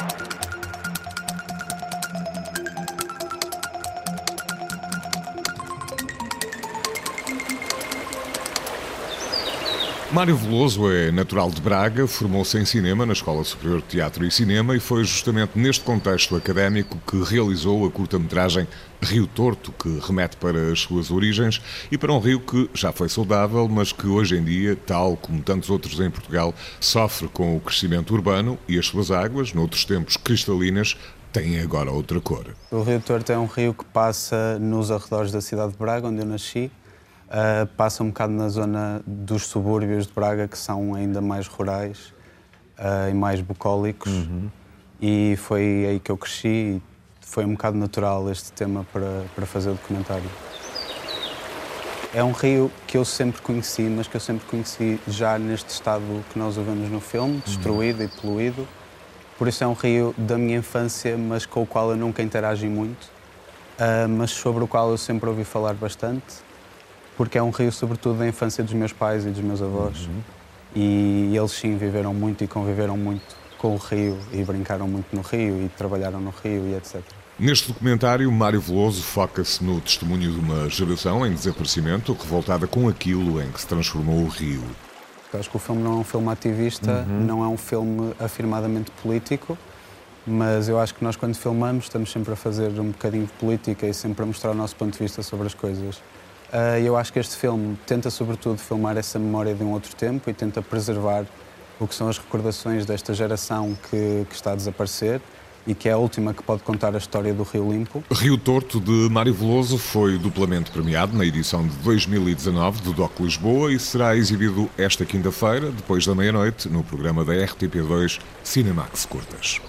Thank you. Mário Veloso é natural de Braga, formou-se em cinema na Escola Superior de Teatro e Cinema e foi justamente neste contexto académico que realizou a curta-metragem Rio Torto, que remete para as suas origens e para um rio que já foi saudável, mas que hoje em dia, tal como tantos outros em Portugal, sofre com o crescimento urbano e as suas águas, noutros tempos cristalinas, têm agora outra cor. O Rio Torto é um rio que passa nos arredores da cidade de Braga, onde eu nasci, uh, passa um bocado na zona dos subúrbios de Braga, que são ainda mais rurais uh, e mais bucólicos. Uhum. E foi aí que eu cresci e foi um bocado natural este tema para, para fazer o documentário. É um rio que eu sempre conheci, mas que eu sempre conheci já neste estado que nós o vemos no filme, uhum. destruído uhum. e poluído. Por isso é um rio da minha infância, mas com o qual eu nunca interagi muito, uh, mas sobre o qual eu sempre ouvi falar bastante porque é um rio, sobretudo, da infância dos meus pais e dos meus avós. Uhum. E eles sim viveram muito e conviveram muito com o rio e brincaram muito no rio e trabalharam no rio e etc. Neste documentário, Mário Veloso foca-se no testemunho de uma geração em desaparecimento, revoltada com aquilo em que se transformou o rio. Eu acho que o filme não é um filme ativista, uhum. não é um filme afirmadamente político, mas eu acho que nós, quando filmamos, estamos sempre a fazer um bocadinho de política e sempre a mostrar o nosso ponto de vista sobre as coisas. Uh, eu acho que este filme tenta, sobretudo, filmar essa memória de um outro tempo e tenta preservar o que são as recordações desta geração que, que está a desaparecer e que é a última que pode contar a história do Rio Limpo. Rio Torto, de Mário Veloso, foi duplamente premiado na edição de 2019 do DOC Lisboa e será exibido esta quinta-feira, depois da meia-noite, no programa da RTP2 Cinemax Curtas.